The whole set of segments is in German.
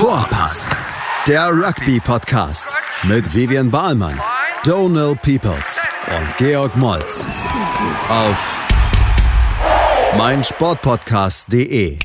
Vorpass, der Rugby-Podcast mit Vivian Bahlmann, Donal Peoples und Georg Moltz auf meinsportpodcast.de.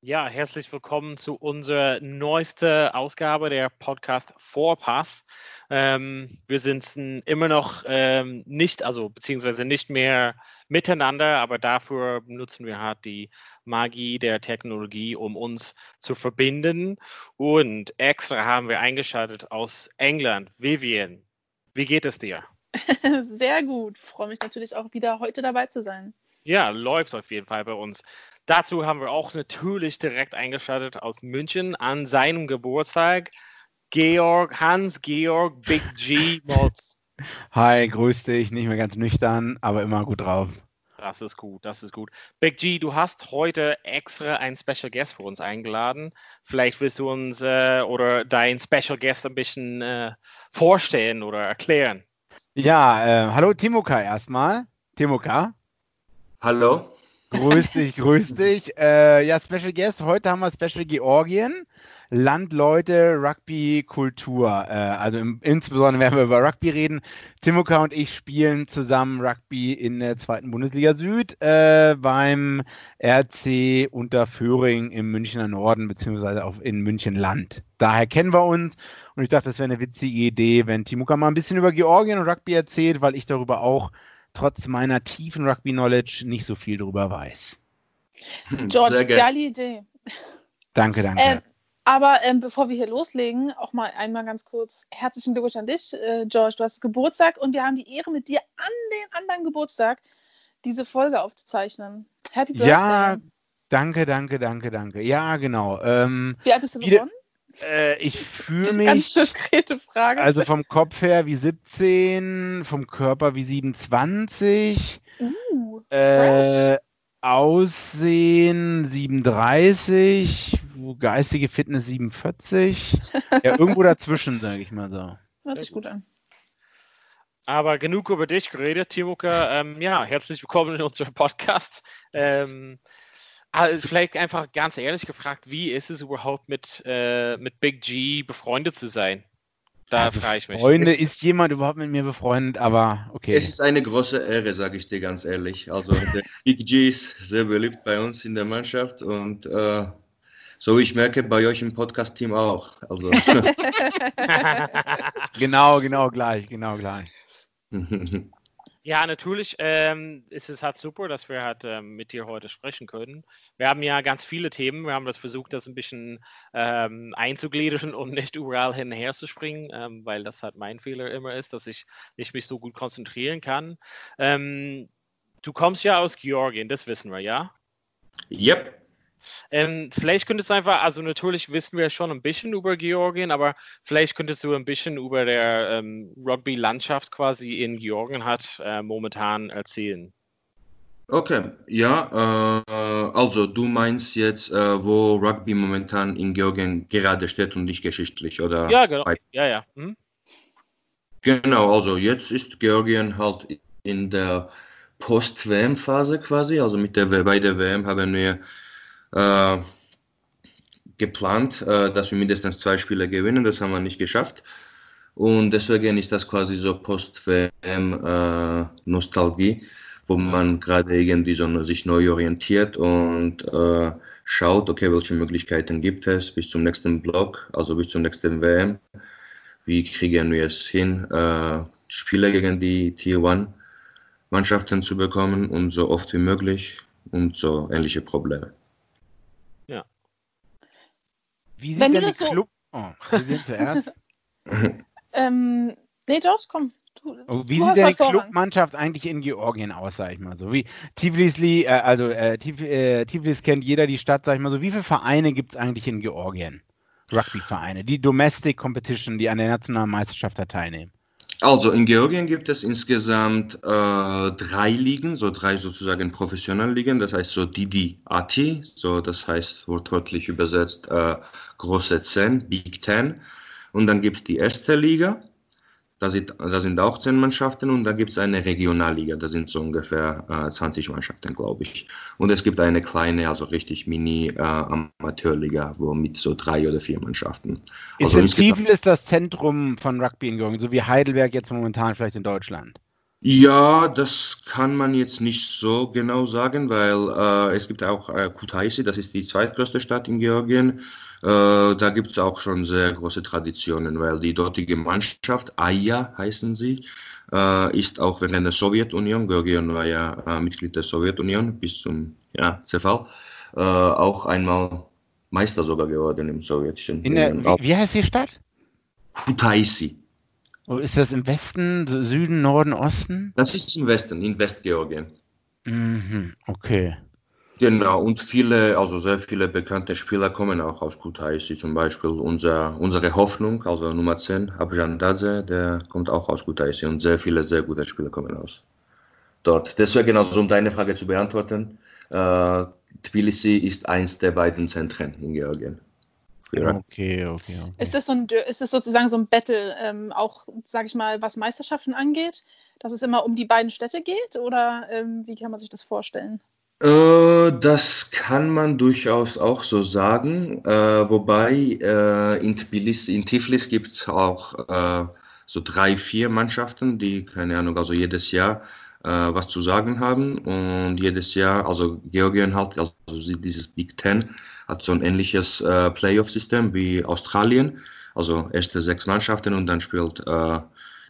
Ja, herzlich willkommen zu unserer neuesten Ausgabe der Podcast Vorpass. Ähm, wir sind immer noch ähm, nicht, also beziehungsweise nicht mehr miteinander, aber dafür nutzen wir halt die Magie der Technologie, um uns zu verbinden. Und extra haben wir eingeschaltet aus England. Vivian, wie geht es dir? Sehr gut. Freue mich natürlich auch wieder heute dabei zu sein. Ja, läuft auf jeden Fall bei uns. Dazu haben wir auch natürlich direkt eingeschaltet aus München an seinem Geburtstag. Georg, Hans-Georg, Big G Mods. Hi, grüß dich. Nicht mehr ganz nüchtern, aber immer gut drauf. Das ist gut, das ist gut. Big G, du hast heute extra einen Special Guest für uns eingeladen. Vielleicht willst du uns äh, oder deinen Special Guest ein bisschen äh, vorstellen oder erklären. Ja, äh, hallo Timoka erstmal. Timoka. Hallo. Grüß dich, grüß dich. Äh, ja, Special Guest. Heute haben wir Special Georgien. Landleute, Rugby, Kultur. Äh, also im, insbesondere werden wir über Rugby reden. Timoka und ich spielen zusammen Rugby in der zweiten Bundesliga Süd äh, beim RC Unterföhring im Münchner Norden beziehungsweise auch in München Land. Daher kennen wir uns und ich dachte, das wäre eine witzige Idee, wenn Timoka mal ein bisschen über Georgien und Rugby erzählt, weil ich darüber auch trotz meiner tiefen Rugby-Knowledge nicht so viel darüber weiß. George, geile Idee. Danke, danke. Ähm, aber ähm, bevor wir hier loslegen, auch mal einmal ganz kurz herzlichen Glückwunsch an dich, äh, George. Du hast Geburtstag und wir haben die Ehre, mit dir an den anderen Geburtstag diese Folge aufzuzeichnen. Happy Birthday. Ja, danke, danke, danke, danke. Ja, genau. Ähm, Wie alt bist du geworden? Äh, ich fühle mich. Ganz diskrete Frage. Also vom Kopf her wie 17, vom Körper wie 27. Uh, äh, Aussehen 37, geistige Fitness 47. ja, irgendwo dazwischen, sage ich mal so. Hört sich gut an. Aber genug über dich geredet, Timoka. Ähm, ja, herzlich willkommen in unserem Podcast. Ähm, also vielleicht einfach ganz ehrlich gefragt, wie ist es überhaupt mit, äh, mit Big G befreundet zu sein? Da also frage ich mich. Freunde, ist jemand überhaupt mit mir befreundet? Aber okay. Es ist eine große Ehre, sage ich dir ganz ehrlich. Also der Big G ist sehr beliebt bei uns in der Mannschaft und äh, so wie ich merke, bei euch im Podcast-Team auch. Also. genau, genau gleich, genau gleich. Ja, natürlich ähm, ist es halt super, dass wir halt ähm, mit dir heute sprechen können. Wir haben ja ganz viele Themen. Wir haben das versucht, das ein bisschen ähm, einzugliedern und nicht überall hinher zu springen, ähm, weil das halt mein Fehler immer ist, dass ich nicht mich so gut konzentrieren kann. Ähm, du kommst ja aus Georgien, das wissen wir, ja? Yep. Ähm, vielleicht könntest du einfach, also natürlich wissen wir schon ein bisschen über Georgien, aber vielleicht könntest du ein bisschen über der ähm, Rugby-Landschaft quasi in Georgien hat äh, momentan erzählen. Okay, ja, äh, also du meinst jetzt, äh, wo Rugby momentan in Georgien gerade steht und nicht geschichtlich, oder? Ja, genau. Ja, ja. Hm? Genau, also jetzt ist Georgien halt in der Post-WM-Phase quasi, also mit der, bei der WM haben wir äh, geplant, äh, dass wir mindestens zwei Spiele gewinnen. Das haben wir nicht geschafft. Und deswegen ist das quasi so Post-WM-Nostalgie, äh, wo man gerade irgendwie so sich neu orientiert und äh, schaut, okay, welche Möglichkeiten gibt es bis zum nächsten Block, also bis zum nächsten WM. Wie kriegen wir es hin, äh, Spiele gegen die Tier 1 Mannschaften zu bekommen und so oft wie möglich und so ähnliche Probleme. Wie sieht Wenn denn die das so- Club... Oh, wir zuerst. Ähm, nee, George, komm. Du, Oh, Wie sieht denn die. Clubmannschaft eigentlich in Georgien aus, sag ich mal so? Wie Tiflisli, äh, also äh, Tif, äh, Tiflis kennt jeder die Stadt, sag ich mal so. Wie viele Vereine gibt es eigentlich in Georgien? Rugby-Vereine, die Domestic Competition, die an der nationalen Meisterschaft da teilnehmen. Also in Georgien gibt es insgesamt äh, drei Ligen, so drei sozusagen professionelle Ligen, das heißt so Didi Ati, so das heißt wortwörtlich übersetzt äh, große Zehn, Big Ten. Und dann gibt es die erste Liga, Da sind, da sind auch zehn Mannschaften und da gibt es eine Regionalliga, da sind so ungefähr äh, 20 Mannschaften, glaube ich. Und es gibt eine kleine, also richtig Mini-Amateurliga, äh, wo mit so drei oder vier Mannschaften. Ist also Tiflis das Zentrum von Rugby in Georgien, so wie Heidelberg jetzt momentan vielleicht in Deutschland? Ja, das kann man jetzt nicht so genau sagen, weil äh, es gibt auch äh, Kutaisi, das ist die zweitgrößte Stadt in Georgien. Äh, da gibt es auch schon sehr große Traditionen, weil die dortige Mannschaft, Aya heißen sie, äh, ist auch während der Sowjetunion, Georgien war ja äh, Mitglied der Sowjetunion bis zum ja, Zerfall, auch einmal Meister sogar geworden im sowjetischen. In der, wie, wie heißt die Stadt? Kutaisi. Wo ist das im Westen, Süden, Norden, Osten? Das ist im Westen, in Westgeorgien. Mhm, okay. Genau, und viele, also sehr viele bekannte Spieler kommen auch aus Kutaisi, zum Beispiel unser, unsere Hoffnung, also Nummer 10, Abjan Dadze, der kommt auch aus Kutaisi und sehr viele sehr gute Spieler kommen aus dort. Deswegen, also um deine Frage zu beantworten, äh, Tbilisi ist eins der beiden Zentren in Georgien. Okay, okay, okay. Ist das, so ein, ist das sozusagen so ein Battle, ähm, auch, sage ich mal, was Meisterschaften angeht, dass es immer um die beiden Städte geht? Oder ähm, wie kann man sich das vorstellen? Äh, das kann man durchaus auch so sagen, äh, wobei äh, in Tbilisi, in Tiflis gibt es auch äh, so drei, vier Mannschaften, die, keine Ahnung, also jedes Jahr äh, was zu sagen haben und jedes Jahr, also Georgien halt, also dieses Big Ten, hat so ein ähnliches äh, Playoff-System wie Australien. Also erste sechs Mannschaften und dann spielt,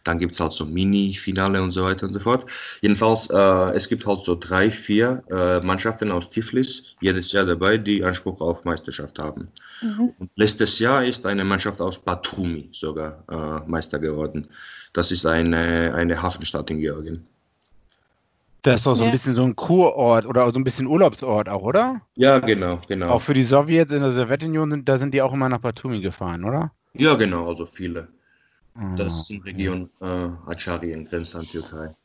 dann gibt es halt so Mini-Finale und so weiter und so fort. Jedenfalls, äh, es gibt halt so drei, vier äh, Mannschaften aus Tiflis jedes Jahr dabei, die Anspruch auf Meisterschaft haben. Mhm. Und letztes Jahr ist eine Mannschaft aus Batumi sogar äh, Meister geworden. Das ist eine, eine Hafenstadt in Georgien. Das ist doch so ein bisschen so ein Kurort oder so ein bisschen Urlaubsort auch, oder? Ja, genau, genau. Auch für die Sowjets in der Sowjetunion, da sind die auch immer nach Batumi gefahren, oder? Ja, genau, also viele. Ah, das ist in Region äh, Acharien, grenzt an Türkei.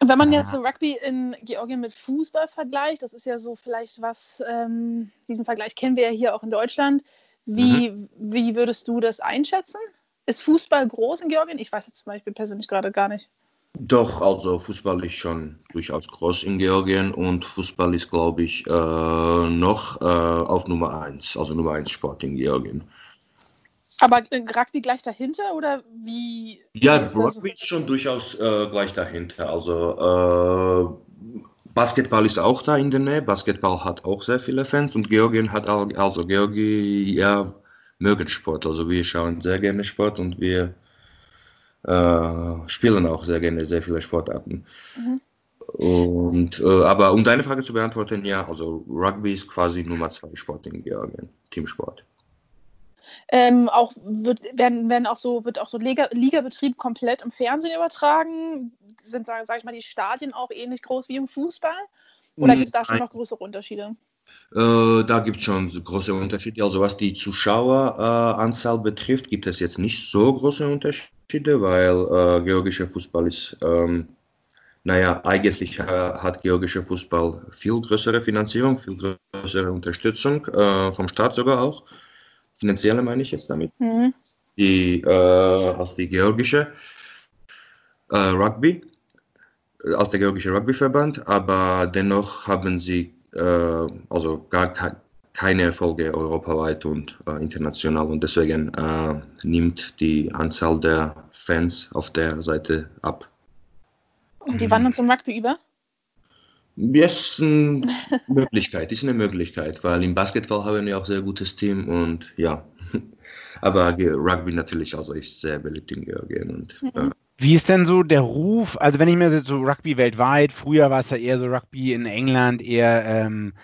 Wenn man jetzt so Rugby in Georgien mit Fußball vergleicht, das ist ja so vielleicht was, ähm, diesen Vergleich kennen wir ja hier auch in Deutschland. Wie, mhm. wie würdest du das einschätzen? Ist Fußball groß in Georgien? Ich weiß jetzt zum Beispiel persönlich gerade gar nicht. Doch, also Fußball ist schon durchaus groß in Georgien und Fußball ist, glaube ich, äh, noch äh, auf Nummer 1, also Nummer 1 Sport in Georgien. Aber Rugby gleich dahinter oder wie? Ja, Rugby ist schon durchaus äh, gleich dahinter. Also äh, Basketball ist auch da in der Nähe. Basketball hat auch sehr viele Fans und Georgien hat auch, also Georgien, ja, mögen Sport. Also wir schauen sehr gerne Sport und wir äh, spielen auch sehr gerne sehr viele Sportarten. Mhm. Und, äh, aber um deine Frage zu beantworten, ja, also Rugby ist quasi Nummer zwei Sport in Georgien, Teamsport. Ähm, auch wird, werden, werden auch so, wird auch so Liga, Ligabetrieb komplett im Fernsehen übertragen? Sind, sage sag ich mal, die Stadien auch ähnlich groß wie im Fußball? Oder gibt es da schon noch größere Unterschiede? Äh, da gibt es schon große Unterschiede. Also was die Zuschaueranzahl äh, betrifft, gibt es jetzt nicht so große Unterschiede, weil äh, georgischer Fußball ist, ähm, naja, eigentlich äh, hat georgischer Fußball viel größere Finanzierung, viel größere Unterstützung, äh, vom Staat sogar auch. Finanzielle meine ich jetzt damit. Mhm. Die, äh, als die georgische Rugby, als der georgische Rugbyverband, aber dennoch haben sie äh, also gar keine Erfolge europaweit und äh, international und deswegen äh, nimmt die Anzahl der Fans auf der Seite ab. Und die wandern zum Rugby über? Ist eine Möglichkeit, ist eine Möglichkeit, weil im Basketball haben wir auch sehr gutes Team und ja, aber Rugby natürlich also ist sehr beliebt in Georgien und mhm. Wie ist denn so der Ruf? Also, wenn ich mir so Rugby weltweit, früher war es ja eher so Rugby in England, eher ähm,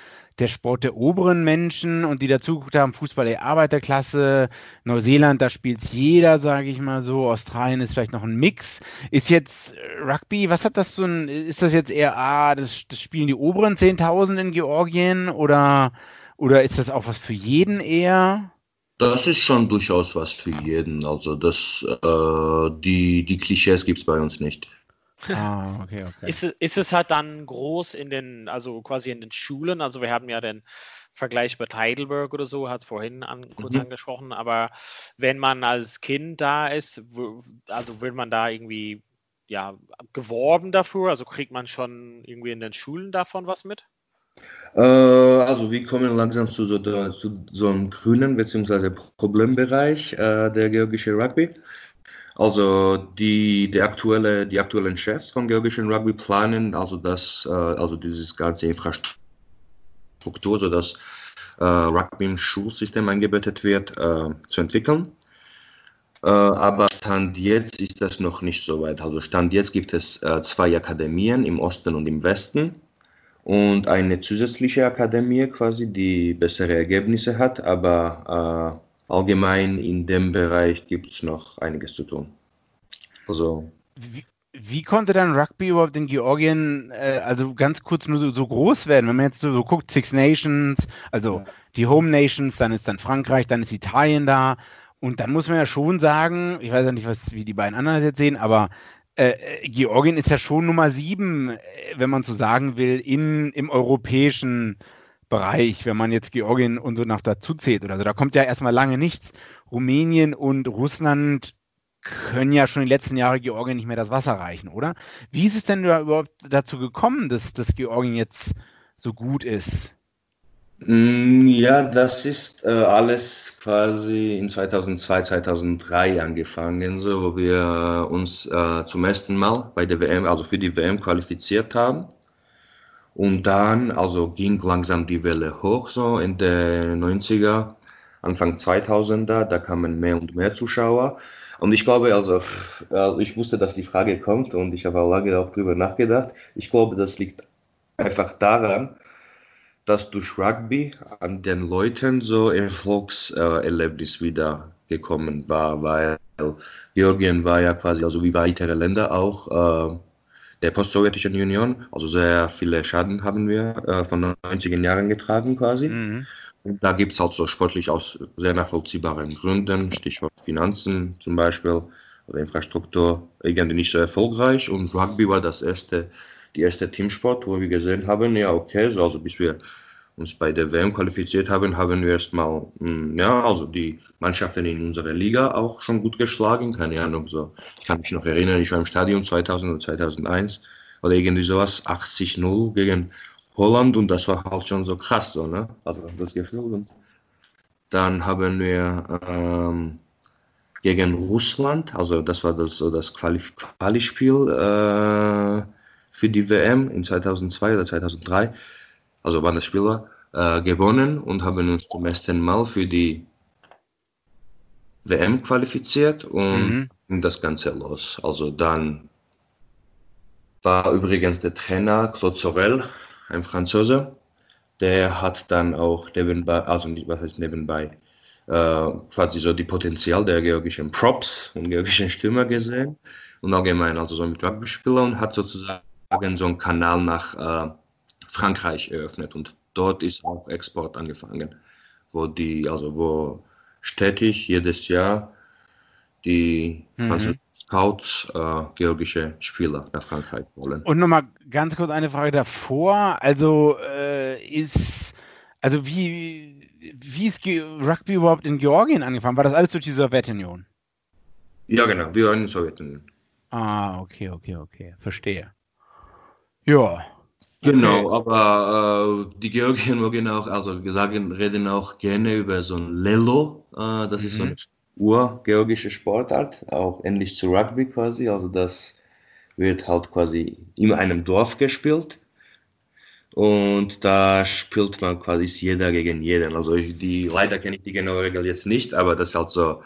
der Sport der oberen Menschen und die dazugeguckt haben, Fußball der Arbeiterklasse, Neuseeland, da spielt es jeder, sage ich mal so, Australien ist vielleicht noch ein Mix. Ist jetzt Rugby, was hat das so ein, ist das jetzt eher, ah, das, das spielen die oberen 10.000 in Georgien oder, oder ist das auch was für jeden eher? Das ist schon durchaus was für jeden. Also das, äh, die, die Klischees gibt es bei uns nicht. Ah, okay, okay. Ist, ist es halt dann groß in den, also quasi in den Schulen? Also wir haben ja den vergleichbar Heidelberg oder so, hat es vorhin an, kurz mhm. angesprochen. Aber wenn man als Kind da ist, also will man da irgendwie ja, geworben dafür? Also kriegt man schon irgendwie in den Schulen davon was mit? Äh, also wir kommen langsam zu so, zu so einem grünen bzw. Problembereich äh, der georgische Rugby. Also die, die, aktuelle, die aktuellen Chefs von georgischen Rugby planen also das, äh, also dieses ganze Infrastruktur, sodass äh, Rugby im Schulsystem eingebettet wird, äh, zu entwickeln. Äh, aber Stand jetzt ist das noch nicht so weit. Also Stand jetzt gibt es äh, zwei Akademien im Osten und im Westen und eine zusätzliche Akademie quasi, die bessere Ergebnisse hat, aber äh, allgemein in dem Bereich gibt es noch einiges zu tun. Also wie, wie, konnte dann Rugby überhaupt in Georgien, äh, also ganz kurz nur so, so, groß werden? Wenn man jetzt so, so, guckt, Six Nations, also ja. die Home Nations, dann ist dann Frankreich, dann ist Italien da. Und dann muss man ja schon sagen, ich weiß ja nicht, was, wie die beiden anderen jetzt sehen, aber äh, Georgien ist ja schon Nummer sieben, äh, wenn man so sagen will, in, im europäischen Bereich, wenn man jetzt Georgien und so nach dazu zählt oder so. Da kommt ja erstmal lange nichts. Rumänien und Russland können ja schon die letzten Jahre Georgien nicht mehr das Wasser reichen, oder? Wie ist es denn überhaupt dazu gekommen, dass, dass Georgien jetzt so gut ist? Mm, ja, das ist äh, alles quasi in 2002, 2003 angefangen, so, wo wir uns äh, zum ersten Mal bei der WM, also für die WM qualifiziert haben. Und dann, also ging langsam die Welle hoch, so in den 90er, Anfang 2000er, da kamen mehr und mehr Zuschauer. Und ich glaube, also, äh, ich wusste, dass die Frage kommt und ich habe auch lange auch drüber nachgedacht. Ich glaube, das liegt einfach daran, dass durch Rugby an den Leuten so Erfolgserlebnis wieder gekommen war, weil Georgien war ja quasi, also wie weitere Länder auch, äh, der post-sowjetischen Union, also sehr viele Schaden haben wir äh, von den 90er Jahren getragen quasi. Mhm. Und da gibt es halt so sportlich aus sehr nachvollziehbaren Gründen, Stichwort Finanzen zum Beispiel oder Infrastruktur, irgendwie nicht so erfolgreich. Und Rugby war das erste die erste Teamsport, wo wir gesehen haben, ja, okay, so, also bis wir uns bei der WM qualifiziert haben, haben wir erstmal, hm, ja, also die Mannschaften in unserer Liga auch schon gut geschlagen, keine Ahnung, so. Ich kann mich noch erinnern, ich war im Stadion 2000 oder 2001 oder irgendwie sowas, 80-0 gegen Holland und das war halt schon so krass, so, ne, also das Gefühl und dann haben wir ähm, gegen Russland, also das war das, so das Quali-Spiel, äh, für die WM in 2002 oder 2003, also waren das Spieler, äh, gewonnen und haben uns zum ersten Mal für die WM qualifiziert und mhm. das Ganze los. Also dann war übrigens der Trainer Claude Sorel, ein Franzose, der hat dann auch nebenbei, also nicht, was heißt nebenbei, äh, quasi so die Potenzial der georgischen Props und georgischen Stürmer gesehen und allgemein also so mit Rugby-Spieler und hat sozusagen so einen Kanal nach äh, Frankreich eröffnet und dort ist auch Export angefangen, wo die, also wo stetig jedes Jahr die mhm. Scouts äh, georgische Spieler nach Frankreich wollen. Und nochmal ganz kurz eine Frage davor. Also äh, ist, also wie, wie ist Rugby überhaupt in Georgien angefangen? War das alles durch die Sowjetunion? Ja, genau, wir waren in der Sowjetunion. Ah, okay, okay, okay, verstehe. Ja. Genau, okay. aber äh, die Georgier mögen auch, also sagen, reden auch gerne über so ein Lelo. Äh, das mhm. ist so eine urgeorgische Sportart, auch ähnlich zu Rugby quasi. Also das wird halt quasi in einem Dorf gespielt. Und da spielt man quasi jeder gegen jeden. Also die, leider kenne ich die genaue Regel jetzt nicht, aber das ist halt so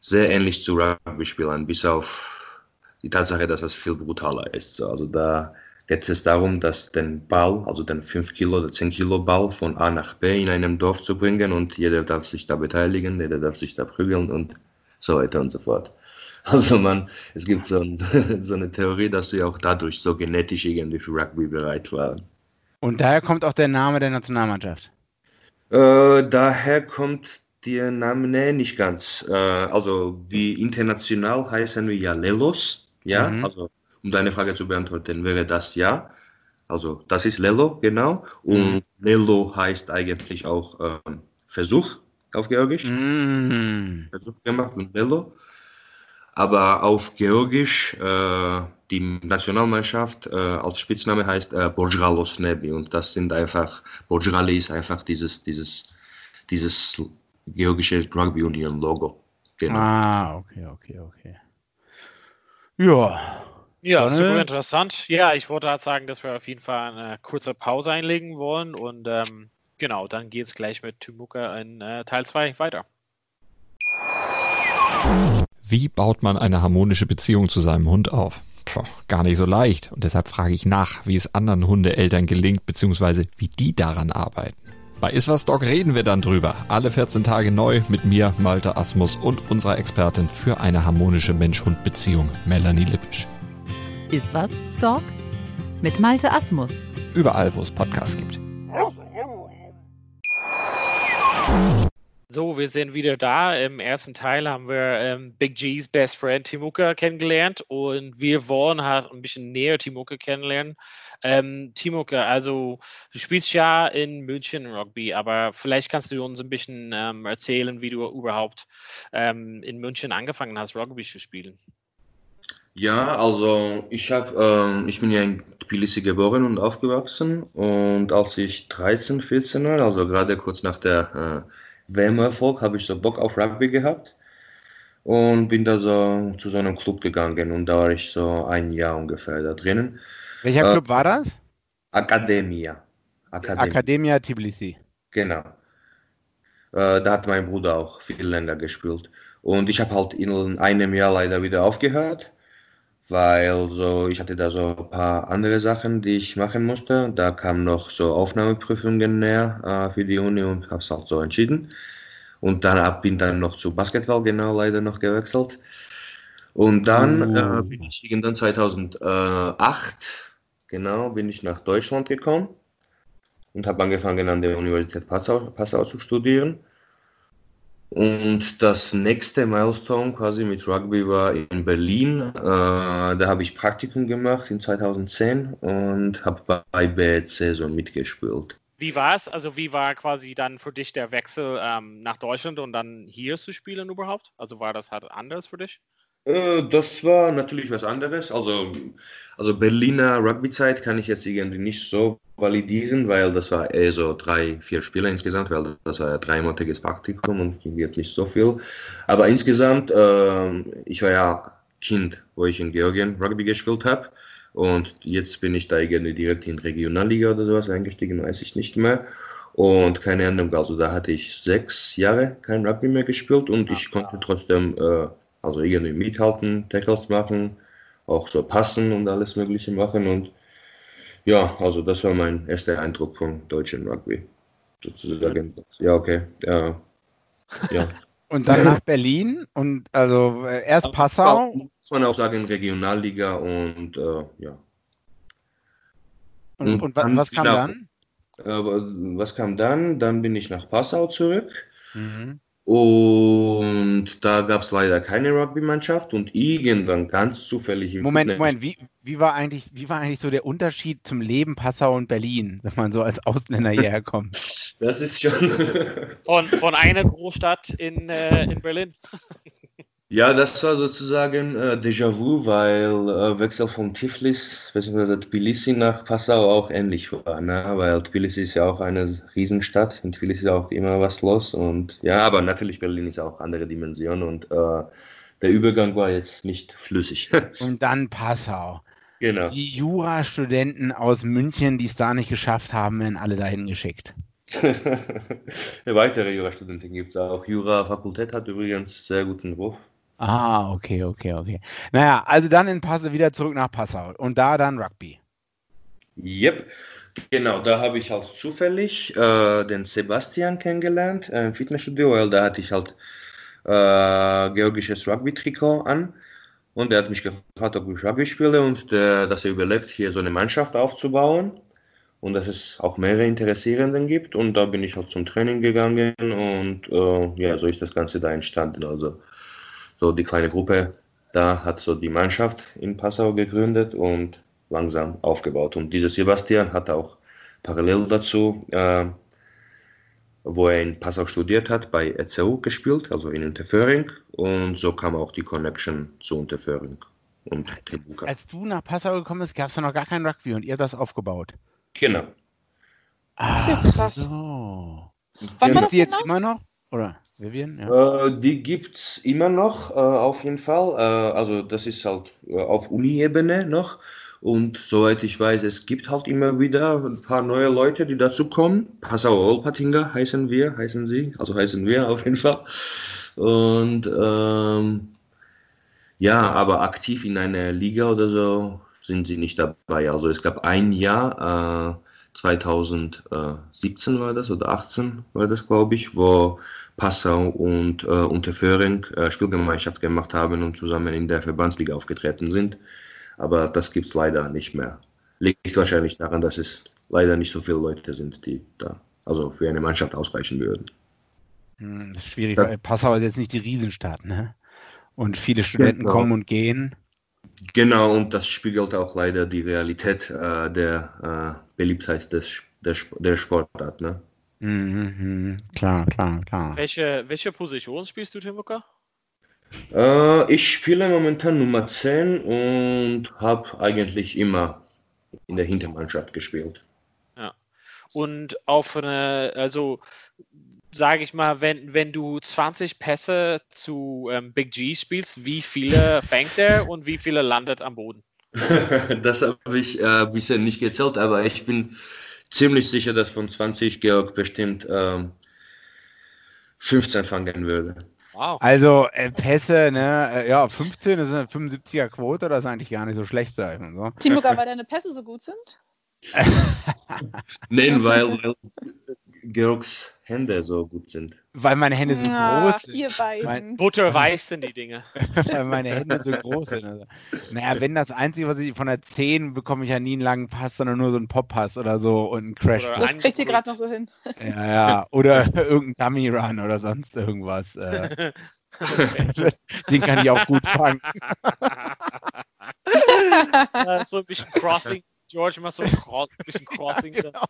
sehr ähnlich zu Rugby-Spielen, bis auf die Tatsache, dass das viel brutaler ist. Also da geht es darum, dass den Ball, also den 5 Kilo oder 10 Kilo Ball von A nach B in einem Dorf zu bringen und jeder darf sich da beteiligen, jeder darf sich da prügeln und so weiter und so fort. Also man, es gibt so, ein, so eine Theorie, dass wir auch dadurch so genetisch irgendwie für Rugby bereit waren. Und daher kommt auch der Name der Nationalmannschaft? Äh, daher kommt der Name, nee, nicht ganz. Äh, also die international heißen wir ja Lelos, ja, mhm. also um deine Frage zu beantworten, wäre das ja. Also das ist Lello, genau. Und Mhm. Lello heißt eigentlich auch ähm, Versuch auf Georgisch. Mm. Versuch gemacht und Lello. Aber auf Georgisch, äh, die Nationalmannschaft äh, als Spitzname heißt äh, Borjalos Nebi. Und das sind einfach, Borjali ist einfach dieses, dieses, dieses georgische Rugby Union Logo. Genau. Ah, okay, okay, okay. Ja. Ja, Sonne? super interessant. Ja, ich wollte halt sagen, dass wir auf jeden Fall eine kurze Pause einlegen wollen und ähm, genau, dann geht es gleich mit Tumuka in äh, Teil 2 weiter. Wie baut man eine harmonische Beziehung zu seinem Hund auf? Puh, gar nicht so leicht. Und deshalb frage ich nach, wie es anderen Hundeeltern gelingt, beziehungsweise wie die daran arbeiten. Bei Iswas Dog reden wir dann drüber. Alle 14 Tage neu mit mir, Malte Asmus und unserer Expertin für eine harmonische Mensch-Hund-Beziehung, Melanie Lippisch. Ist was, Dog? Mit Malte Asmus. Überall, wo es Podcasts gibt. So, wir sind wieder da. Im ersten Teil haben wir ähm, Big G's Best Friend Timuka kennengelernt und wir wollen halt ein bisschen näher Timuka kennenlernen. Ähm, Timuka, also du spielst ja in München Rugby, aber vielleicht kannst du uns ein bisschen ähm, erzählen, wie du überhaupt ähm, in München angefangen hast, Rugby zu spielen. Ja, also ich habe, ähm, ich bin ja in Tbilisi geboren und aufgewachsen und als ich 13, 14 war, also gerade kurz nach der äh, WM-Erfolg, habe ich so Bock auf Rugby gehabt und bin da so zu so einem Club gegangen und da war ich so ein Jahr ungefähr da drinnen. Welcher Äh, Club war das? Academia. Academia. Academia Tbilisi. Genau. Äh, da hat mein Bruder auch viel länger gespielt. Und ich habe halt in einem Jahr leider wieder aufgehört, weil so, ich hatte da so ein paar andere Sachen, die ich machen musste. Da kamen noch so Aufnahmeprüfungen näher äh, für die Uni und habe es halt so entschieden. Und dann bin dann noch zu Basketball genau leider noch gewechselt. Und dann Oh. äh, bin ich irgendwann 2008, genau, bin ich nach Deutschland gekommen und habe angefangen an der Universität Passau, Passau zu studieren. Und das nächste Milestone quasi mit Rugby war in Berlin. Äh, da habe ich Praktikum gemacht in 2010 und habe bei BC so mitgespielt. Wie war es? Also wie war quasi dann für dich der Wechsel ähm, nach Deutschland und dann hier zu spielen überhaupt? Also war das halt anders für dich? Äh, das war natürlich was anderes. Also, also Berliner Rugby-Zeit kann ich jetzt irgendwie nicht so validieren, weil das war eher so drei, vier Spiele insgesamt, weil das war ja dreimonatiges Praktikum und ging jetzt nicht so viel. Aber insgesamt, ähm, ich war ja Kind, wo ich in Georgien Rugby gespielt habe. Und jetzt bin ich da irgendwie direkt in Regionalliga oder sowas eingestiegen, weiß ich nicht mehr. Und keine Ahnung, also da hatte ich sechs Jahre kein Rugby mehr gespielt und ich konnte trotzdem äh, also irgendwie mithalten, Tackles machen, auch so passen und alles Mögliche machen. Und ja, also das war mein erster Eindruck vom deutschen Rugby. Sozusagen. Ja, okay. Ja. ja. Und dann nach Berlin und also äh, erst Passau. Muss man auch sagen, Regionalliga und äh, ja. Und, und und wa- dann was kam genau. dann? Aber was kam dann? Dann bin ich nach Passau zurück. Mhm. Und da gab es leider keine Rugby-Mannschaft und irgendwann ganz zufällig im Moment, Fitness- Moment, wie, wie, war eigentlich, wie war eigentlich so der Unterschied zum Leben Passau und Berlin, wenn man so als Ausländer hierher kommt? Das ist schon. Von, von einer Großstadt in, äh, in Berlin. Ja, das war sozusagen äh, Déjà-vu, weil äh, Wechsel von Tiflis bzw. Tbilisi nach Passau auch ähnlich war. Ne? Weil Tbilisi ist ja auch eine Riesenstadt, in Tbilisi ist auch immer was los. Und ja, aber natürlich Berlin ist auch andere Dimension und äh, der Übergang war jetzt nicht flüssig. Und dann Passau. genau. Die Jurastudenten aus München, die es da nicht geschafft haben, werden alle dahin geschickt. Weitere Jurastudenten gibt es auch. Jura-Fakultät hat übrigens sehr guten Ruf. Ah, okay, okay, okay. Naja, also dann in Passau wieder zurück nach Passau und da dann Rugby. Yep, genau, da habe ich halt zufällig äh, den Sebastian kennengelernt äh, im Fitnessstudio, weil da hatte ich halt äh, georgisches Rugby-Trikot an und er hat mich gefragt, ob ich Rugby spiele und der, dass er überlebt, hier so eine Mannschaft aufzubauen und dass es auch mehrere Interessierenden gibt und da bin ich halt zum Training gegangen und äh, ja, so ist das Ganze da entstanden. Also so die kleine Gruppe da hat so die Mannschaft in Passau gegründet und langsam aufgebaut. Und dieser Sebastian hat auch parallel dazu, äh, wo er in Passau studiert hat, bei ECU gespielt, also in Unterföhring. Und so kam auch die Connection zu Unterföhring und Tebuka. Als du nach Passau gekommen bist, gab es ja noch gar kein Rugby und ihr habt das aufgebaut. Genau. ist ja Ah, krass. So. Wann war das jetzt genau? immer noch? Oder Vivian? Ja. Äh, die gibt es immer noch, äh, auf jeden Fall. Äh, also das ist halt äh, auf Uni-Ebene noch. Und soweit ich weiß, es gibt halt immer wieder ein paar neue Leute, die dazu kommen. Passauer Olpatinger heißen wir, heißen sie. Also heißen wir auf jeden Fall. Und ähm, ja, aber aktiv in einer Liga oder so sind sie nicht dabei. Also es gab ein Jahr, äh, 2017 war das oder 18 war das, glaube ich, wo Passau und äh, Unterföhring äh, Spielgemeinschaft gemacht haben und zusammen in der Verbandsliga aufgetreten sind. Aber das gibt es leider nicht mehr. Liegt wahrscheinlich daran, dass es leider nicht so viele Leute sind, die da also für eine Mannschaft ausreichen würden. Hm, das ist schwierig, weil Passau ist jetzt nicht die Riesenstadt, ne? Und viele Studenten Genau. kommen und gehen. Genau, und das spiegelt auch leider die Realität äh, der äh, Beliebtheit des, der, der Sportart. Ne? Mhm, mhm. Klar, klar, klar. Welche, welche Position spielst du, Timuka? Äh, ich spiele momentan Nummer 10 und habe eigentlich immer in der Hintermannschaft gespielt. Und auf eine, also sage ich mal, wenn, wenn du 20 Pässe zu ähm, Big G spielst, wie viele fängt er und wie viele landet am Boden? das habe ich äh, bisher nicht gezählt, aber ich bin ziemlich sicher, dass von 20 Georg bestimmt ähm, 15 fangen würde. Wow. Also äh, Pässe, ne, äh, ja, 15, das ist eine 75er Quote, das ist eigentlich gar nicht so schlecht, sag ich mal so. Timuka, weil deine Pässe so gut sind? Nein, weil, weil Georgs Hände so gut sind. Weil meine Hände so Ah, groß sind. ihr beiden. Mein- Butterweiß sind die Dinge. weil meine Hände so groß sind. Also. Naja, wenn das Einzige, was ich von der 10 bekomme ich ja nie einen langen Pass, sondern nur so einen Pop-Pass oder so und einen Crash. Oder Das kriegt ihr gerade noch so hin. Ja, ja. Oder irgendein Dummy-Run oder sonst irgendwas. Äh, den kann ich auch gut fangen. So ein bisschen Crossing. George macht so ein Cro- bisschen Crossing. Genau.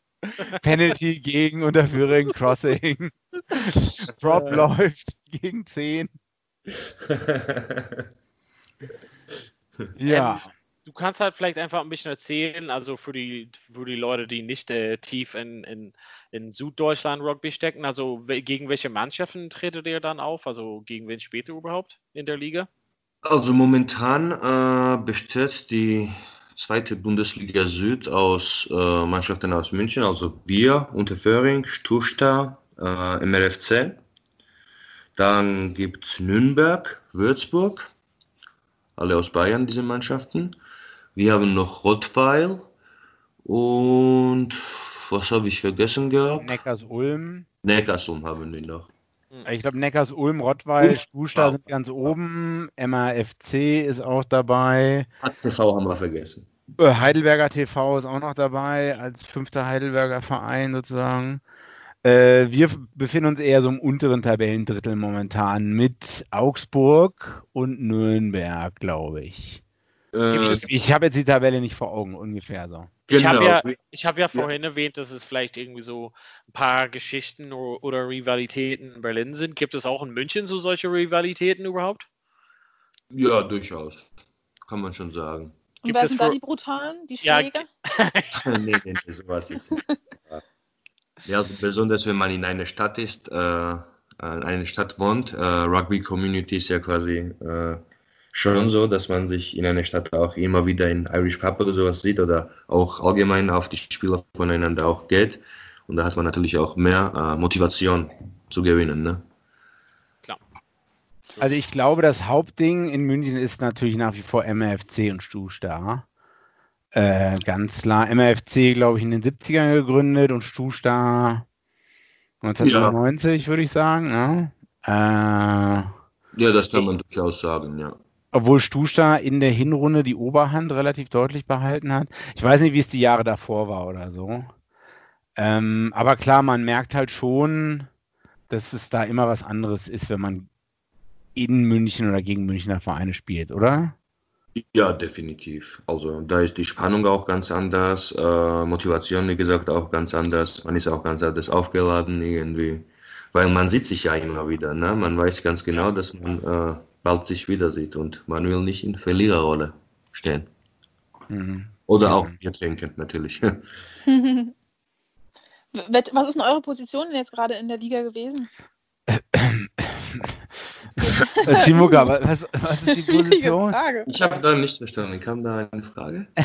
Penalty gegen Unterführung, Crossing. Drop Äh. läuft gegen 10. Ja. Du kannst halt vielleicht einfach ein bisschen erzählen, also für die, für die Leute, die nicht äh, tief in, in, in Süddeutschland Rugby stecken, also gegen welche Mannschaften tretet ihr dann auf? Also gegen wen spielt ihr überhaupt in der Liga? Also momentan äh, besteht die zweite Bundesliga Süd aus äh, Mannschaften aus München, also wir, Unterföhring, Stusta, äh, MRFC. Dann gibt es Nürnberg, Würzburg, alle aus Bayern, diese Mannschaften. Wir haben noch Rottweil und was habe ich vergessen gehabt? Neckars-Ulm. Neckarsulm haben wir noch. Ich glaube, Neckars-Ulm, Rottweil, Und- Stusta sind ganz oben. MAFC ist auch dabei. HTV haben wir vergessen. Äh, Heidelberger TV ist auch noch dabei, als fünfter Heidelberger Verein sozusagen. Äh, wir befinden uns eher so im unteren Tabellendrittel momentan mit Augsburg und Nürnberg, glaube ich. Äh, Ich, ich habe jetzt die Tabelle nicht vor Augen, ungefähr so. Ich habe genau. ja, ich hab ja vorhin erwähnt, dass es vielleicht irgendwie so ein paar Geschichten oder Rivalitäten in Berlin sind. Gibt es auch in München so solche Rivalitäten überhaupt? Ja, durchaus. Kann man schon sagen. Und wer sind da die Brutalen, die Ja, Schläger? nee, nee, nee, sowas jetzt nicht. Ja, also besonders wenn man in einer Stadt ist, äh, in einer Stadt wohnt. Äh, Rugby Community ist ja quasi äh, schon so, dass man sich in einer Stadt auch immer wieder in Irish Pub oder sowas sieht oder auch allgemein auf die Spieler voneinander auch geht. Und da hat man natürlich auch mehr äh, Motivation zu gewinnen. Ne? Also ich glaube, das Hauptding in München ist natürlich nach wie vor MRFC und Stusta. Äh, ganz klar. MRFC, glaube ich, in den 70ern gegründet und Stusta 1999, würde ich sagen. Ne? Äh, Ja, das kann man durchaus sagen, ja. obwohl Stusta in der Hinrunde die Oberhand relativ deutlich behalten hat. Ich weiß nicht, wie es die Jahre davor war oder so. Ähm, aber klar, man merkt halt schon, dass es da immer was anderes ist, wenn man in München oder gegen Münchner Vereine spielt, oder? Ja, definitiv. Also da ist die Spannung auch ganz anders, äh, Motivation, wie gesagt, auch ganz anders. Man ist auch ganz anders aufgeladen irgendwie, weil man sieht sich ja immer wieder. Ne? Man weiß ganz genau, dass man äh, bald sich wieder sieht und man will nicht in Verliererrolle stehen. Mhm. Oder Ja. auch Bier trinken, natürlich. Was ist denn eure Position denn jetzt gerade in der Liga gewesen? Äh, Timuka, was, was ist die Position? Frage. Ich habe da nicht verstanden. Kam da eine Frage?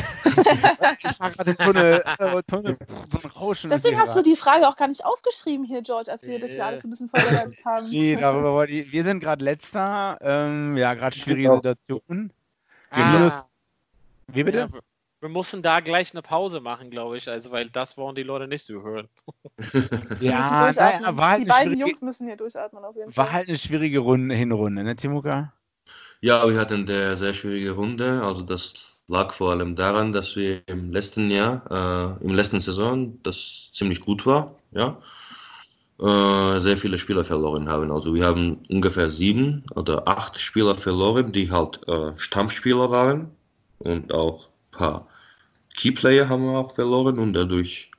Ich war gerade Tunnel, äh, Tunnel, so ein Rauschen. Deswegen hier hast du die Frage auch gar nicht aufgeschrieben hier, George, als wir das ja Äh. alles so ein bisschen vorbereitet haben. Nee, darüber wollte ich. Wir sind gerade letzter. Ähm, ja, gerade schwierige. Situation. Ah, Wie bitte? ja, wir- mussten da gleich eine Pause machen, glaube ich, also weil das wollen die Leute nicht so hören. Ja, naja, war halt, die beiden Jungs müssen hier durchatmen auf jeden war Fall. halt eine schwierige Runde, Hinrunde, ne, Timuka? Ja, wir hatten eine sehr schwierige Runde. Also das lag vor allem daran, dass wir im letzten Jahr, äh, im letzten Saison, das ziemlich gut war, ja, äh, sehr viele Spieler verloren haben. Also wir haben ungefähr sieben oder acht Spieler verloren, die halt äh, Stammspieler waren und auch ein paar Keyplayer haben wir auch verloren und dadurch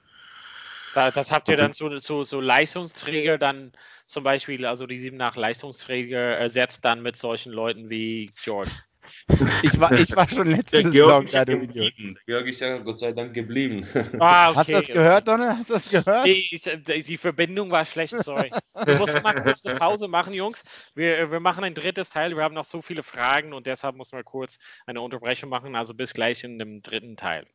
Da, das habt ihr dann so, so, so Leistungsträger dann zum Beispiel, also die sieben nach Leistungsträger ersetzt dann mit solchen Leuten wie George. Ich war, ich war schon letzte der Saison Georg ist ja geblieben. Der Georg ist ja Gott sei Dank geblieben. Ah, Hast du das gehört, Donne? Hast du das gehört? Ich, die die Verbindung war schlecht, sorry. Wir mussten mal kurz eine Pause machen, Jungs. Wir, wir machen ein drittes Teil. Wir haben noch so viele Fragen und deshalb mussten wir kurz eine Unterbrechung machen. Also bis gleich in dem dritten Teil.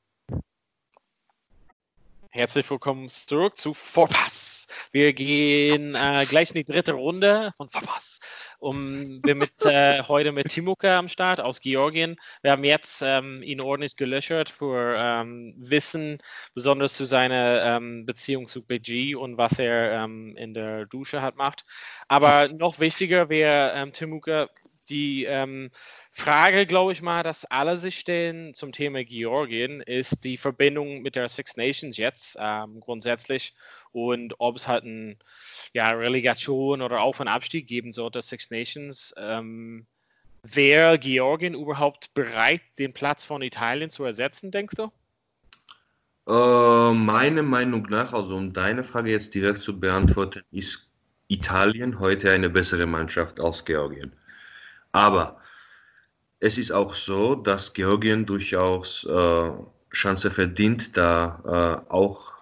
Herzlich willkommen zurück zu Vorpass. Wir gehen äh, gleich in die dritte Runde von Vorpass. Um, wir mit äh, heute mit Timuka am Start aus Georgien. Wir haben jetzt ähm, ihn ordentlich gelöchert für ähm, Wissen, besonders zu seiner ähm, Beziehung zu BG und was er ähm, in der Dusche hat macht. Aber noch wichtiger wäre, ähm, Timuka, die ähm, Frage, glaube ich mal, dass alle sich stellen zum Thema Georgien, ist die Verbindung mit der Six Nations jetzt ähm, grundsätzlich und ob es halt ein ja, Relegation oder Auf- und Abstieg geben sollte, Six Nations. Ähm, Wäre Georgien überhaupt bereit, den Platz von Italien zu ersetzen, denkst du? Äh, meiner Meinung nach, also um deine Frage jetzt direkt zu beantworten, ist Italien heute eine bessere Mannschaft als Georgien. Aber es ist auch so, dass Georgien durchaus äh, Chance verdient, da äh, auch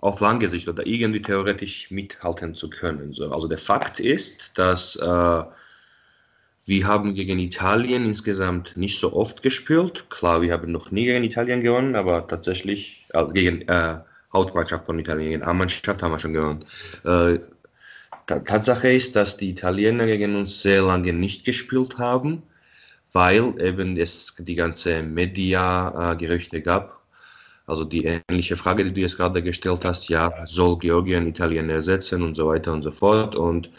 auf lange Sicht oder irgendwie theoretisch mithalten zu können. So, also der Fakt ist, dass äh, wir haben gegen Italien insgesamt nicht so oft gespielt. Klar, wir haben noch nie gegen Italien gewonnen, aber tatsächlich äh, gegen äh, Hauptmannschaft von Italien, gegen A-Mannschaft haben wir schon gewonnen. Äh, Ta- Tatsache ist, dass die Italiener gegen uns sehr lange nicht gespielt haben, weil eben es die ganze Media-Gerüchte gab. Also die ähnliche Frage, die du jetzt gerade gestellt hast, ja, soll Georgien Italien ersetzen und so weiter und so fort. Und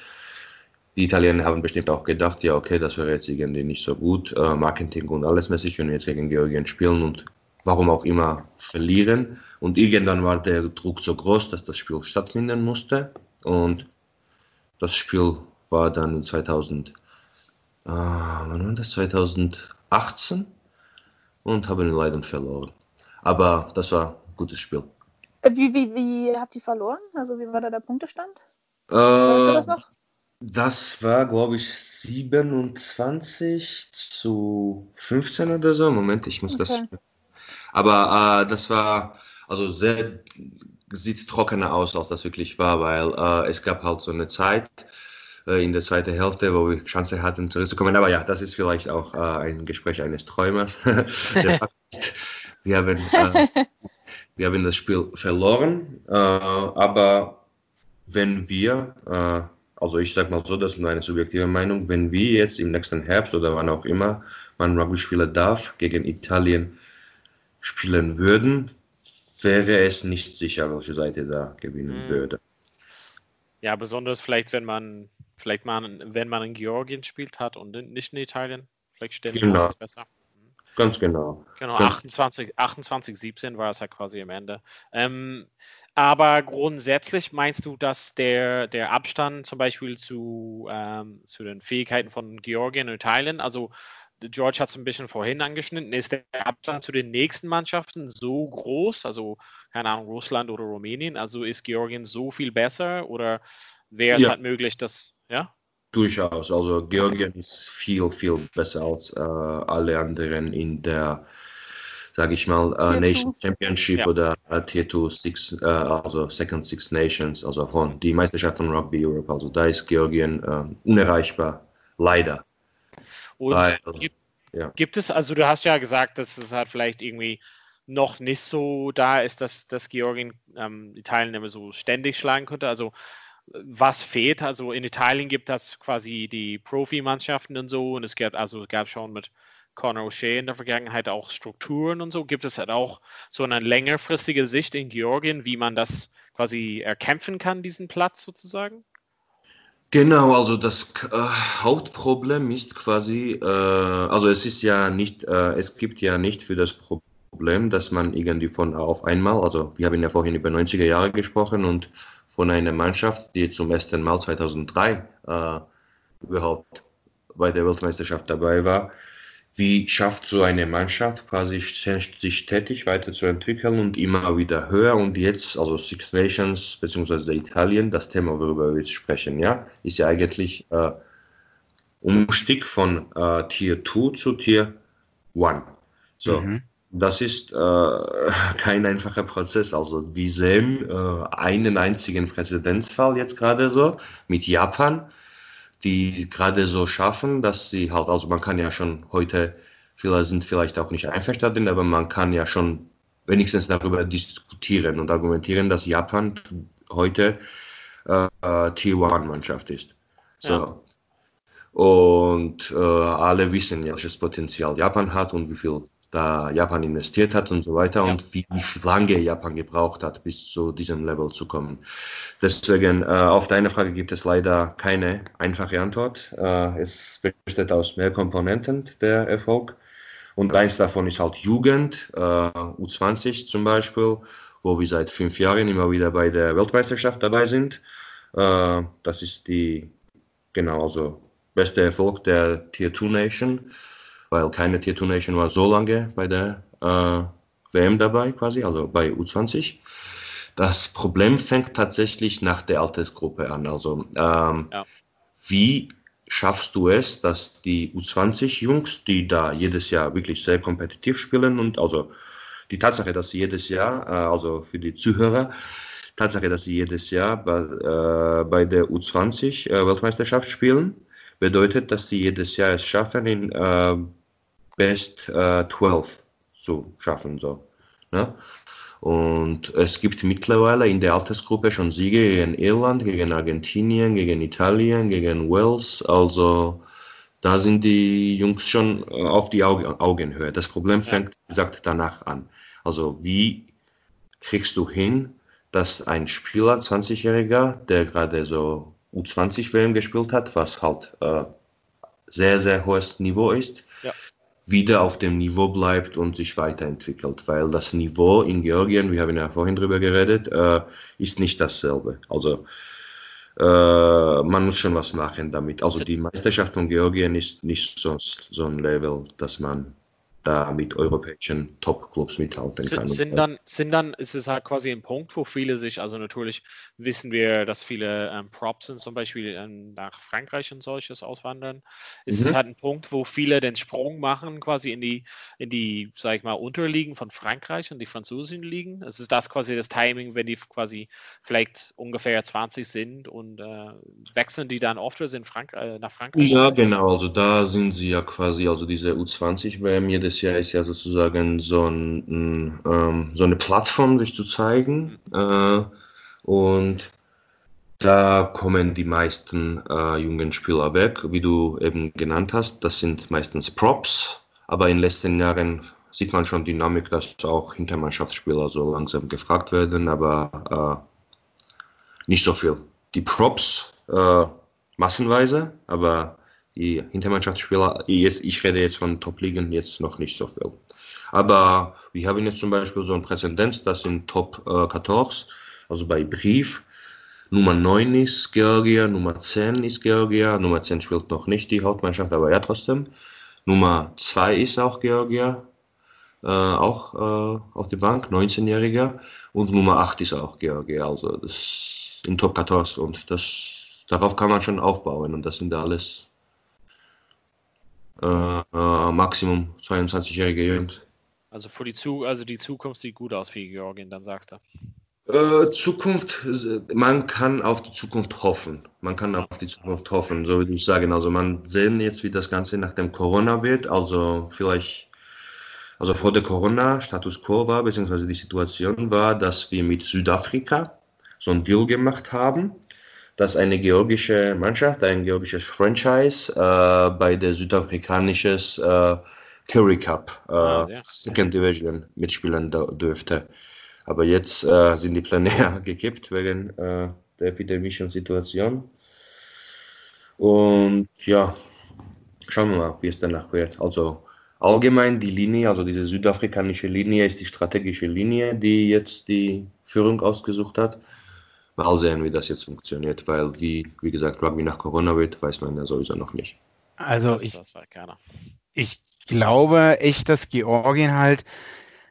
die Italiener haben bestimmt auch gedacht, ja, okay, das wäre jetzt irgendwie nicht so gut, äh, Marketing und alles mäßig, wenn wir jetzt gegen Georgien spielen und warum auch immer verlieren. Und irgendwann war der Druck so groß, dass das Spiel stattfinden musste. Und das Spiel war dann in 2000, äh, wann war das? 2018 und haben leider verloren. Aber das war ein gutes Spiel. Äh, Wie, wie, wie habt ihr verloren? Also wie war da der Punktestand? Weißt du das Äh, noch? Das war, glaube ich, 27 zu 15 oder so. Moment, ich muss das. Okay. Aber äh, das war also sehr, sieht trockener aus, als das wirklich war, weil äh, es gab halt so eine Zeit äh, in der zweiten Hälfte, wo wir Chance hatten zurückzukommen. Aber ja, das ist vielleicht auch äh, ein Gespräch eines Träumers. Wir haben, äh, wir haben das Spiel verloren, äh, aber wenn wir, äh, also ich sage mal so, das ist meine subjektive Meinung, wenn wir jetzt im nächsten Herbst oder wann auch immer man Rugby spielen darf, gegen Italien spielen würden, wäre es nicht sicher, welche Seite da gewinnen Mhm. würde. Ja, besonders vielleicht, wenn man, vielleicht man, wenn man in Georgien spielt hat und in- nicht in Italien. Vielleicht stellen die Genau. alles besser. Ganz genau. Genau, Ganz- 28, 28, 17 war es ja quasi am Ende. Ähm, aber grundsätzlich meinst du, dass der, der Abstand zum Beispiel zu, ähm, zu den Fähigkeiten von Georgien und Italien, also George hat es ein bisschen vorhin angeschnitten, ist der Abstand zu den nächsten Mannschaften so groß, also keine Ahnung, Russland oder Rumänien, also ist Georgien so viel besser oder wäre es Ja. halt möglich, dass, ja? Durchaus. Also Georgien ist viel, viel besser als äh, alle anderen in der, sage ich mal, äh, Nation. Championship Ja. oder äh, Tier 2 Six, äh, also Second Six Nations, also von die Meisterschaft von Rugby Europe. Also da ist Georgien äh, unerreichbar, leider. Und Weil, gibt, ja. gibt es, also du hast ja gesagt, dass es halt vielleicht irgendwie noch nicht so da ist, dass, dass Georgien ähm, die Teilnehmer so ständig schlagen könnte. Also was fehlt? Also in Italien gibt es quasi die Profimannschaften und so und es gab also es gab schon mit Conor O'Shea in der Vergangenheit auch Strukturen und so. Gibt es halt auch so eine längerfristige Sicht in Georgien, wie man das quasi erkämpfen kann, diesen Platz sozusagen? Genau, also das äh, Hauptproblem ist quasi, äh, also es ist ja nicht, äh, es gibt ja nicht für das Problem, dass man irgendwie von auf einmal, also wir haben ja vorhin über 90er Jahre gesprochen und von einer Mannschaft, die zum ersten Mal 2003 äh, überhaupt bei der Weltmeisterschaft dabei war, wie schafft so eine Mannschaft quasi sich stetig weiterzuentwickeln und immer wieder höher und jetzt, also Six Nations bzw. Italien, das Thema, worüber wir jetzt sprechen, ja, ist ja eigentlich äh, Umstieg von äh, Tier 2 zu Tier 1. So, Mhm. das ist äh, kein einfacher Prozess. Also wir sehen äh, einen einzigen Präzedenzfall jetzt gerade so mit Japan, die gerade so schaffen, dass sie halt, also man kann ja schon heute, viele sind vielleicht auch nicht einverstanden, aber man kann ja schon wenigstens darüber diskutieren und argumentieren, dass Japan heute äh, Tier-1-Mannschaft ist. So. Ja. Und äh, alle wissen ja, welches Potenzial Japan hat und wie viel da Japan investiert hat und so weiter Ja. und wie lange Japan gebraucht hat, bis zu diesem Level zu kommen. Deswegen, äh, auf deine Frage gibt es leider keine einfache Antwort. Äh, es besteht aus mehr Komponenten, der Erfolg. Und eins davon ist halt Jugend, äh, U20 zum Beispiel, wo wir seit fünf Jahren immer wieder bei der Weltmeisterschaft dabei sind. Äh, das ist die, genau, also beste Erfolg der Tier 2 Nation, weil keine Tier 2 Nation war so lange bei der äh, WM dabei quasi, also bei U20. Das Problem fängt tatsächlich nach der Altersgruppe an. Also ähm, Ja. wie schaffst du es, dass die U20-Jungs, die da jedes Jahr wirklich sehr kompetitiv spielen und also die Tatsache, dass sie jedes Jahr, äh, also für die Zuhörer, Tatsache, dass sie jedes Jahr bei, äh, bei der U20 äh, spielen, bedeutet, dass sie jedes Jahr es schaffen, in äh, Best äh, 12 zu schaffen. So, ne? Und es gibt mittlerweile in der Altersgruppe schon Siege gegen Irland, gegen Argentinien, gegen Italien, gegen Wales. Also da sind die Jungs schon äh, auf die Augen, Augenhöhe. Das Problem fängt, wie gesagt, danach an. Also wie kriegst du hin, dass ein Spieler, 20-Jähriger, der gerade so U20-WM gespielt hat, was halt äh, sehr, sehr hohes Niveau ist, Ja. Wieder auf dem Niveau bleibt und sich weiterentwickelt, weil das Niveau in Georgien, wir haben ja vorhin drüber geredet, äh, ist nicht dasselbe. Also äh, man muss schon was machen damit. Also die Meisterschaft von Georgien ist nicht so, so ein Level, dass man da mit europäischen Top-Clubs mithalten kann. Sind, sind, dann, sind dann, ist es halt quasi ein Punkt, wo viele sich, also natürlich wissen wir, dass viele ähm, Props sind, zum Beispiel ähm, nach Frankreich und solches auswandern. Ist es Mhm. halt ein Punkt, wo viele den Sprung machen, quasi in die, in die, sag ich mal, Unterliegen von Frankreich und die französischen Ligen? Es ist das quasi das Timing, wenn die quasi vielleicht ungefähr 20 sind und äh, wechseln die dann oft in Frank äh, nach Frankreich? Ja, genau. Also da sind sie ja quasi, also diese U20-WM jedes Jahr ist ja sozusagen so, ein, ähm, so eine Plattform, sich zu zeigen. Äh, und da kommen die meisten äh, jungen Spieler weg, wie du eben genannt hast. Das sind meistens Props, aber in den letzten Jahren sieht man schon Dynamik, dass auch Hintermannschaftsspieler so langsam gefragt werden, aber äh, nicht so viel. Die Props äh, massenweise, aber die Hintermannschaftsspieler, jetzt, ich rede jetzt von Top-Ligen, jetzt noch nicht so viel. Aber wir haben jetzt zum Beispiel so ein Präzedenz, das sind Top äh, 14, also bei Brief. Nummer 9 ist Georgia, Nummer 10 ist Georgia, Nummer 10 spielt noch nicht die Hauptmannschaft, aber ja trotzdem. Nummer 2 ist auch Georgia, äh, auch äh, auf der Bank, 19-Jähriger. Und Nummer 8 ist auch Georgia, also das in Top 14. Und das, darauf kann man schon aufbauen. Und das sind alles äh, äh Maximum 22-jährige Jungs. Also für die, Zu also die Zukunft sieht gut aus für Georgien, dann sagst du. Äh, Zukunft, man kann auf die Zukunft hoffen. Man kann auf die Zukunft hoffen, so würde ich sagen. Also man sehen jetzt, wie das Ganze nach dem Corona wird. Also vielleicht, also vor der Corona Status Quo war, beziehungsweise die Situation war, dass wir mit Südafrika so ein Deal gemacht haben, dass eine georgische Mannschaft, ein georgisches Franchise äh, bei der südafrikanischen äh, Curry Cup äh, ah, ja. Second Division mitspielen dürfte. Aber jetzt äh, sind die Pläne ja gekippt wegen äh, der epidemischen Situation. Und ja, schauen wir mal, wie es danach wird. Also allgemein die Linie, also diese südafrikanische Linie ist die strategische Linie, die jetzt die Führung ausgesucht hat. Mal sehen, wie das jetzt funktioniert, weil wie, wie gesagt, Rugby nach Corona wird, weiß man ja sowieso noch nicht. Also ich, ich glaube echt, dass Georgien halt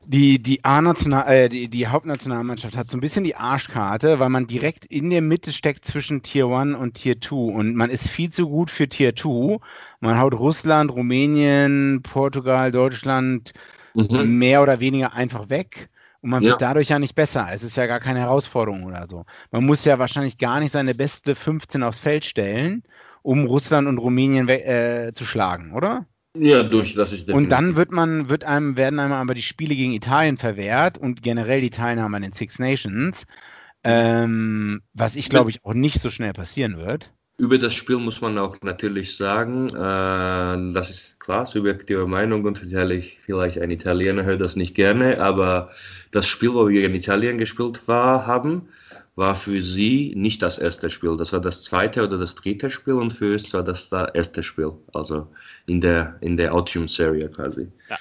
die, die A-National, äh, die, die Hauptnationalmannschaft hat so ein bisschen die Arschkarte, weil man direkt in der Mitte steckt zwischen Tier 1 und Tier 2 und man ist viel zu gut für Tier 2. Man haut Russland, Rumänien, Portugal, Deutschland mhm. mehr oder weniger einfach weg. Und man ja. wird dadurch ja nicht besser. Es ist ja gar keine Herausforderung oder so. Man muss ja wahrscheinlich gar nicht seine beste 15 aufs Feld stellen, um Russland und Rumänien äh, zu schlagen, oder? Ja, durch, das ist definitiv. Und dann wird man, wird einem, werden einem aber die Spiele gegen Italien verwehrt und generell die Teilnahme an den Six Nations, ähm, was ich glaube ich auch nicht so schnell passieren wird. Über das Spiel muss man auch natürlich sagen, äh, das ist klar, subjektive Meinung und vielleicht, vielleicht ein Italiener hört das nicht gerne, aber das Spiel, wo wir gegen Italien gespielt war, haben, war für sie nicht das erste Spiel. Das war das zweite oder das dritte Spiel und für uns war das das erste Spiel. Also in der, in der Autumn-Serie quasi. Ja.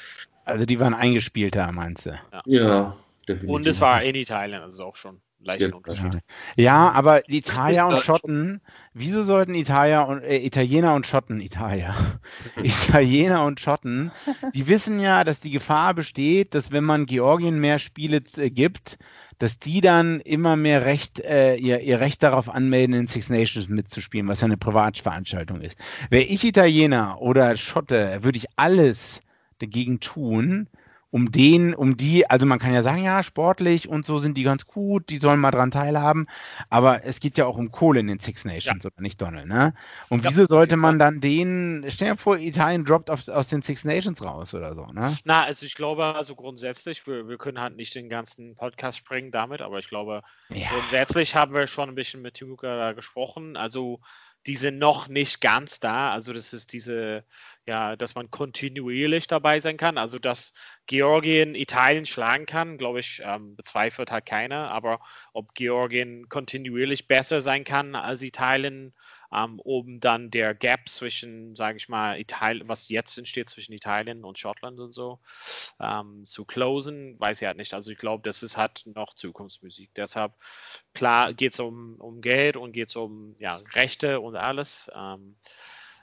Also die waren eingespielter, meinst du? Ja, ja definitiv. Und es war in Italien, also auch schon leicht ja, Unterschied. Ja, aber Italiener und Schotten, wieso sollten Italiener und, äh, Italiener und Schotten, Italia, Italiener und Schotten, die wissen ja, dass die Gefahr besteht, dass wenn man Georgien mehr Spiele äh, gibt, dass die dann immer mehr Recht, äh, ihr, ihr Recht darauf anmelden, in Six Nations mitzuspielen, was ja eine Privatveranstaltung ist. Wäre ich Italiener oder Schotte, würde ich alles dagegen tun, um den, um die, also man kann ja sagen, ja, sportlich und so sind die ganz gut, die sollen mal dran teilhaben, aber es geht ja auch um Kohle in den Six Nations, ja. oder nicht, Donald, ne? Und ja, wieso sollte man dann den, stell dir vor, Italien droppt auf, aus den Six Nations raus oder so, ne? Na, also ich glaube, also grundsätzlich, wir, wir können halt nicht den ganzen Podcast springen damit, aber ich glaube, ja. grundsätzlich haben wir schon ein bisschen mit Timuka gesprochen, also die sind noch nicht ganz da. Also das ist diese, ja, dass man kontinuierlich dabei sein kann. Also dass Georgien Italien schlagen kann, glaube ich, ähm, bezweifelt halt keiner. Aber ob Georgien kontinuierlich besser sein kann als Italien, ähm, um dann der Gap zwischen, sage ich mal, Italien, was jetzt entsteht zwischen Italien und Schottland und so, ähm, zu closen, weiß ich halt nicht. Also ich glaube, das ist halt noch Zukunftsmusik. Deshalb, klar, geht es um, um Geld und geht es um ja, Rechte und alles. Ähm,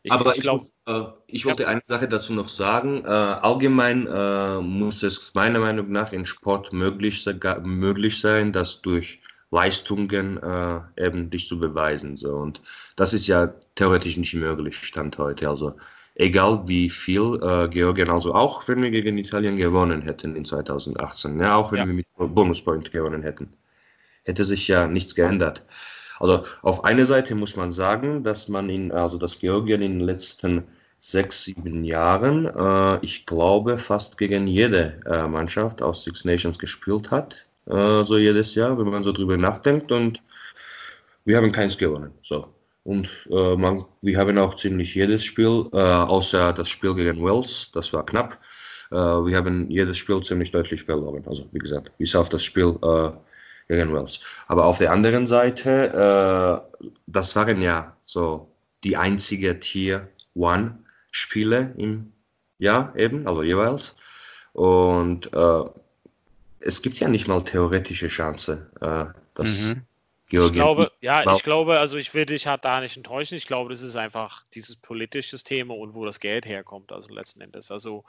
ich, Aber ich, glaub, ich, äh, ich wollte eine Sache dazu noch sagen. Äh, allgemein äh, muss es meiner Meinung nach im Sport möglich, möglich sein, dass durch Leistungen äh, eben dich zu beweisen. So. Und das ist ja theoretisch nicht möglich, Stand heute. Also egal wie viel äh, Georgien, also auch wenn wir gegen Italien gewonnen hätten in 2018, ja, auch wenn ja. wir mit Bonuspoint gewonnen hätten, hätte sich ja nichts geändert. Also auf einer Seite muss man sagen, dass man in, also dass Georgien in den letzten sechs, sieben Jahren, äh, ich glaube, fast gegen jede äh, Mannschaft aus Six Nations gespielt hat äh, so jedes Jahr, wenn man so drüber nachdenkt. Und wir haben keins gewonnen. So. Und äh, man, wir haben auch ziemlich jedes Spiel, äh, außer das Spiel gegen Wales, das war knapp. Äh, wir haben jedes Spiel ziemlich deutlich verloren. Also wie gesagt, bis auf das Spiel äh, gegen Wales. Aber auf der anderen Seite, äh, das waren ja so die einzige Tier One Spiele im Jahr eben, also jeweils. Und es gibt ja nicht mal theoretische Chance, äh, dass mhm. Georgien. Ich glaube, ja, ich glaube, also ich will dich halt da nicht enttäuschen. Ich glaube, das ist einfach dieses politische Thema und wo das Geld herkommt, also letzten Endes. Also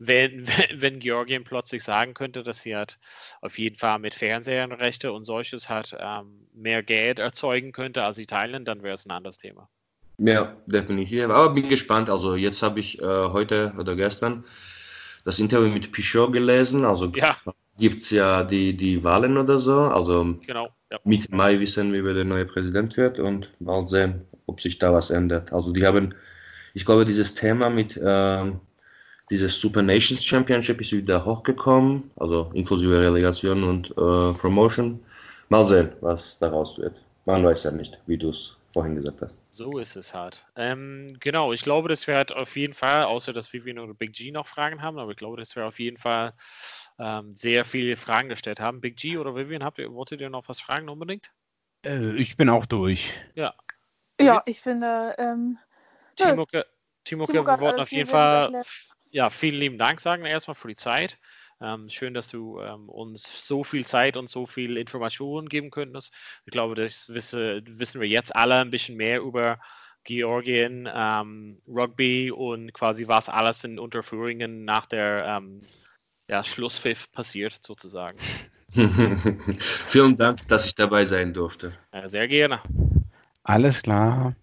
wenn, wenn, wenn Georgien plötzlich sagen könnte, dass sie halt auf jeden Fall mit Fernsehrechte und solches hat ähm, mehr Geld erzeugen könnte als Italien, dann wäre es ein anderes Thema. Ja, definitiv. Aber bin gespannt. Also jetzt habe ich äh, heute oder gestern das Interview mit Pichot gelesen. Also Ja, gibt es ja die, die Wahlen oder so. Also genau. Ja. Mitte Mai wissen wir, wer der neue Präsident wird und mal sehen, ob sich da was ändert. Also die haben, ich glaube, dieses Thema mit ähm, dieses Super Nations Championship ist wieder hochgekommen, also inklusive Relegation und äh, Promotion. Mal sehen, was daraus wird. Man weiß ja nicht, wie du es vorhin gesagt hast. So ist es halt. Ähm, genau, ich glaube, das wäre halt auf jeden Fall, außer dass Vivian oder Big G noch Fragen haben, aber ich glaube, das wäre auf jeden Fall ähm, sehr viele Fragen gestellt haben. Big G oder Vivian, habt ihr, wolltet ihr noch was fragen unbedingt? Äh, ich bin auch durch. Ja, ich finde, ähm, Nö. Timoke, Timoke, Timo wir wollten auf jeden Fall ja, vielen lieben Dank sagen erstmal für die Zeit. Ähm, schön, dass du ähm, uns so viel Zeit und so viel Informationen geben könntest. Ich glaube, das wisse, wissen wir jetzt alle ein bisschen mehr über Georgien, ähm, Rugby und quasi was alles in Unterführungen nach der ähm, ja, Schlusspfiff passiert, sozusagen. Vielen Dank, dass ich dabei sein durfte. Sehr gerne. Alles klar.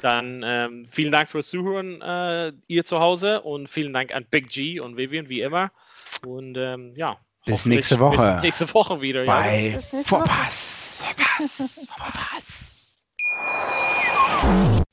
Dann ähm, vielen Dank fürs Zuhören, äh, ihr zu Hause und vielen Dank an Big G und Vivian, wie immer. Und ähm, ja, Bis nächste Woche. Bis nächste Woche wieder. Ja. Bei Woche. Vorpass. Vorpass. Vorpass.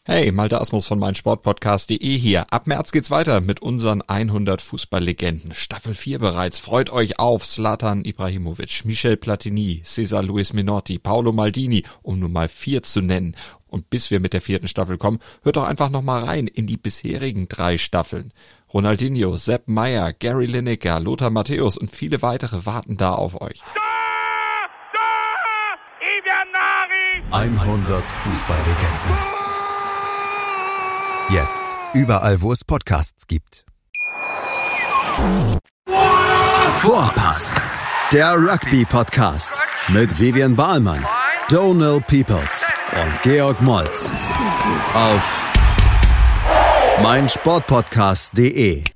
Hey, Malte Asmus von meinsportpodcast.de hier. Ab März geht's weiter mit unseren 100 Fußballlegenden. Staffel 4 bereits. Freut euch auf Zlatan Ibrahimovic, Michel Platini, Cesar Luis Minotti, Paolo Maldini, um nur mal vier zu nennen. Und bis wir mit der vierten Staffel kommen, hört doch einfach noch mal rein in die bisherigen drei Staffeln. Ronaldinho, Sepp Meyer, Gary Lineker, Lothar Matthäus und viele weitere warten da auf euch. 100 Fußballlegenden. Jetzt überall, wo es Podcasts gibt. Vorpass, der Rugby-Podcast mit Vivian Bahlmann, Donal Peoples und Georg Moltz auf meinsportpodcast.de.